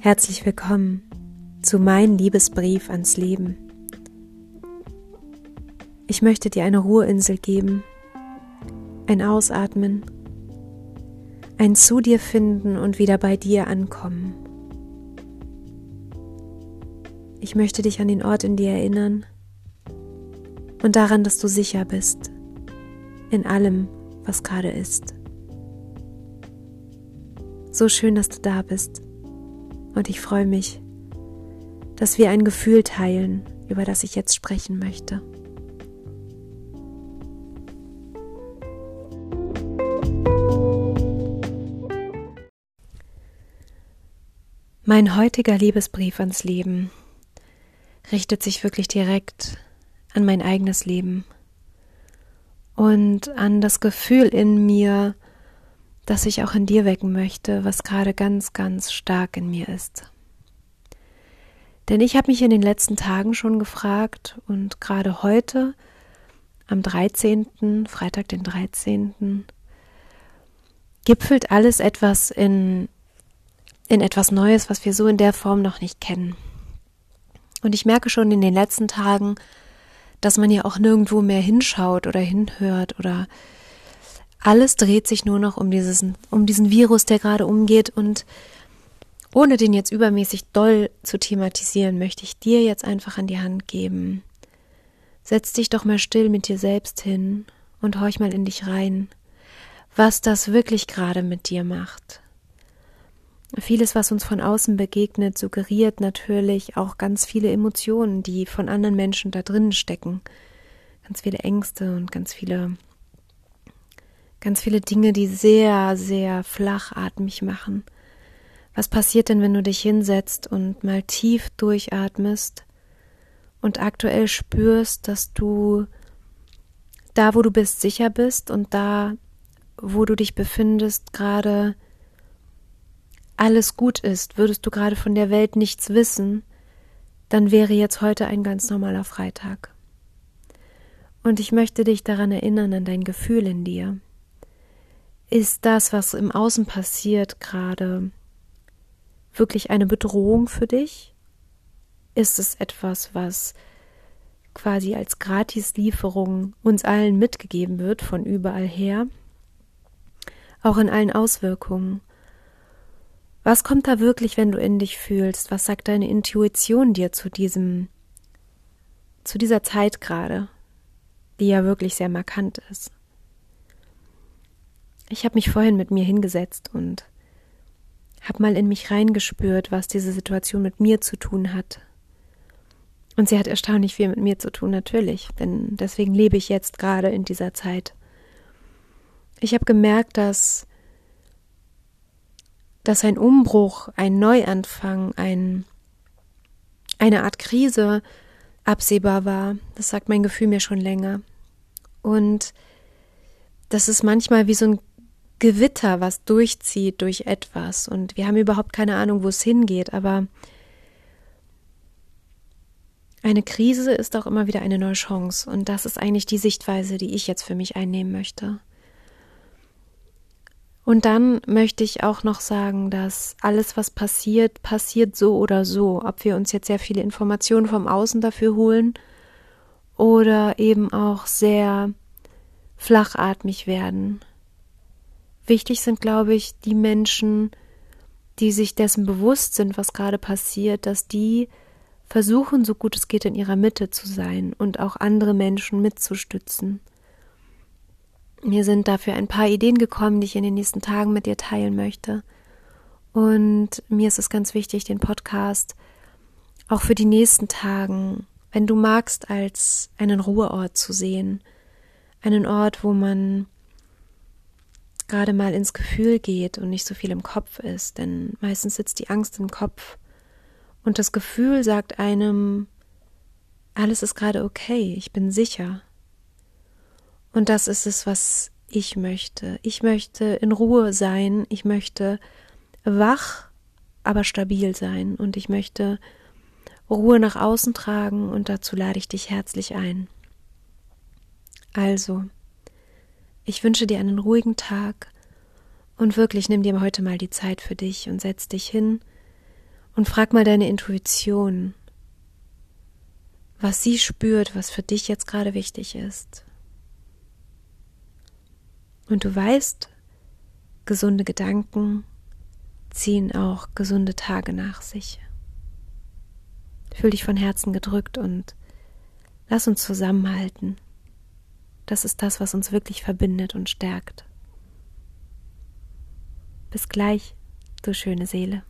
Herzlich willkommen zu meinem Liebesbrief ans Leben. Ich möchte dir eine Ruheinsel geben, ein Ausatmen, ein Zu dir finden und wieder bei dir ankommen. Ich möchte dich an den Ort in dir erinnern und daran, dass du sicher bist in allem, was gerade ist. So schön, dass du da bist und ich freue mich, dass wir ein Gefühl teilen, über das ich jetzt sprechen möchte. Mein heutiger Liebesbrief ans Leben richtet sich wirklich direkt an mein eigenes Leben und an das Gefühl in mir, das ich auch in dir wecken möchte, was gerade ganz, ganz stark in mir ist. Denn ich habe mich in den letzten Tagen schon gefragt und gerade heute, am 13., Freitag den 13., gipfelt alles etwas in, in etwas Neues, was wir so in der Form noch nicht kennen. Und ich merke schon in den letzten Tagen, dass man ja auch nirgendwo mehr hinschaut oder hinhört oder alles dreht sich nur noch um, dieses, um diesen Virus, der gerade umgeht. Und ohne den jetzt übermäßig doll zu thematisieren, möchte ich dir jetzt einfach an die Hand geben. Setz dich doch mal still mit dir selbst hin und horch mal in dich rein, was das wirklich gerade mit dir macht. Vieles, was uns von außen begegnet, suggeriert natürlich auch ganz viele Emotionen, die von anderen Menschen da drinnen stecken. Ganz viele Ängste und ganz viele Ganz viele Dinge, die sehr, sehr flachatmig machen. Was passiert denn, wenn du dich hinsetzt und mal tief durchatmest und aktuell spürst, dass du da, wo du bist, sicher bist und da, wo du dich befindest, gerade alles gut ist, würdest du gerade von der Welt nichts wissen, dann wäre jetzt heute ein ganz normaler Freitag. Und ich möchte dich daran erinnern, an dein Gefühl in dir. Ist das, was im Außen passiert, gerade wirklich eine Bedrohung für dich? Ist es etwas, was quasi als Gratislieferung uns allen mitgegeben wird von überall her? Auch in allen Auswirkungen. Was kommt da wirklich, wenn du in dich fühlst? Was sagt deine Intuition dir zu diesem, zu dieser Zeit gerade, die ja wirklich sehr markant ist? Ich habe mich vorhin mit mir hingesetzt und habe mal in mich reingespürt, was diese Situation mit mir zu tun hat. Und sie hat erstaunlich viel mit mir zu tun, natürlich, denn deswegen lebe ich jetzt gerade in dieser Zeit. Ich habe gemerkt, dass, dass ein Umbruch, ein Neuanfang, ein, eine Art Krise absehbar war. Das sagt mein Gefühl mir schon länger. Und das ist manchmal wie so ein Gewitter, was durchzieht durch etwas und wir haben überhaupt keine Ahnung, wo es hingeht, aber eine Krise ist auch immer wieder eine neue Chance und das ist eigentlich die Sichtweise, die ich jetzt für mich einnehmen möchte. Und dann möchte ich auch noch sagen, dass alles, was passiert, passiert so oder so, ob wir uns jetzt sehr viele Informationen vom Außen dafür holen oder eben auch sehr flachatmig werden. Wichtig sind, glaube ich, die Menschen, die sich dessen bewusst sind, was gerade passiert, dass die versuchen, so gut es geht, in ihrer Mitte zu sein und auch andere Menschen mitzustützen. Mir sind dafür ein paar Ideen gekommen, die ich in den nächsten Tagen mit dir teilen möchte. Und mir ist es ganz wichtig, den Podcast auch für die nächsten Tagen, wenn du magst, als einen Ruheort zu sehen. Einen Ort, wo man gerade mal ins Gefühl geht und nicht so viel im Kopf ist, denn meistens sitzt die Angst im Kopf und das Gefühl sagt einem, alles ist gerade okay, ich bin sicher. Und das ist es, was ich möchte. Ich möchte in Ruhe sein, ich möchte wach, aber stabil sein und ich möchte Ruhe nach außen tragen und dazu lade ich dich herzlich ein. Also, ich wünsche dir einen ruhigen Tag und wirklich nimm dir heute mal die Zeit für dich und setz dich hin Und frag mal deine Intuition, was sie spürt, was für dich jetzt gerade wichtig ist. Und du weißt, gesunde Gedanken ziehen auch gesunde Tage nach sich. Fühl dich von Herzen gedrückt und lass uns zusammenhalten. Das ist das, was uns wirklich verbindet und stärkt. Bis gleich, du schöne Seele.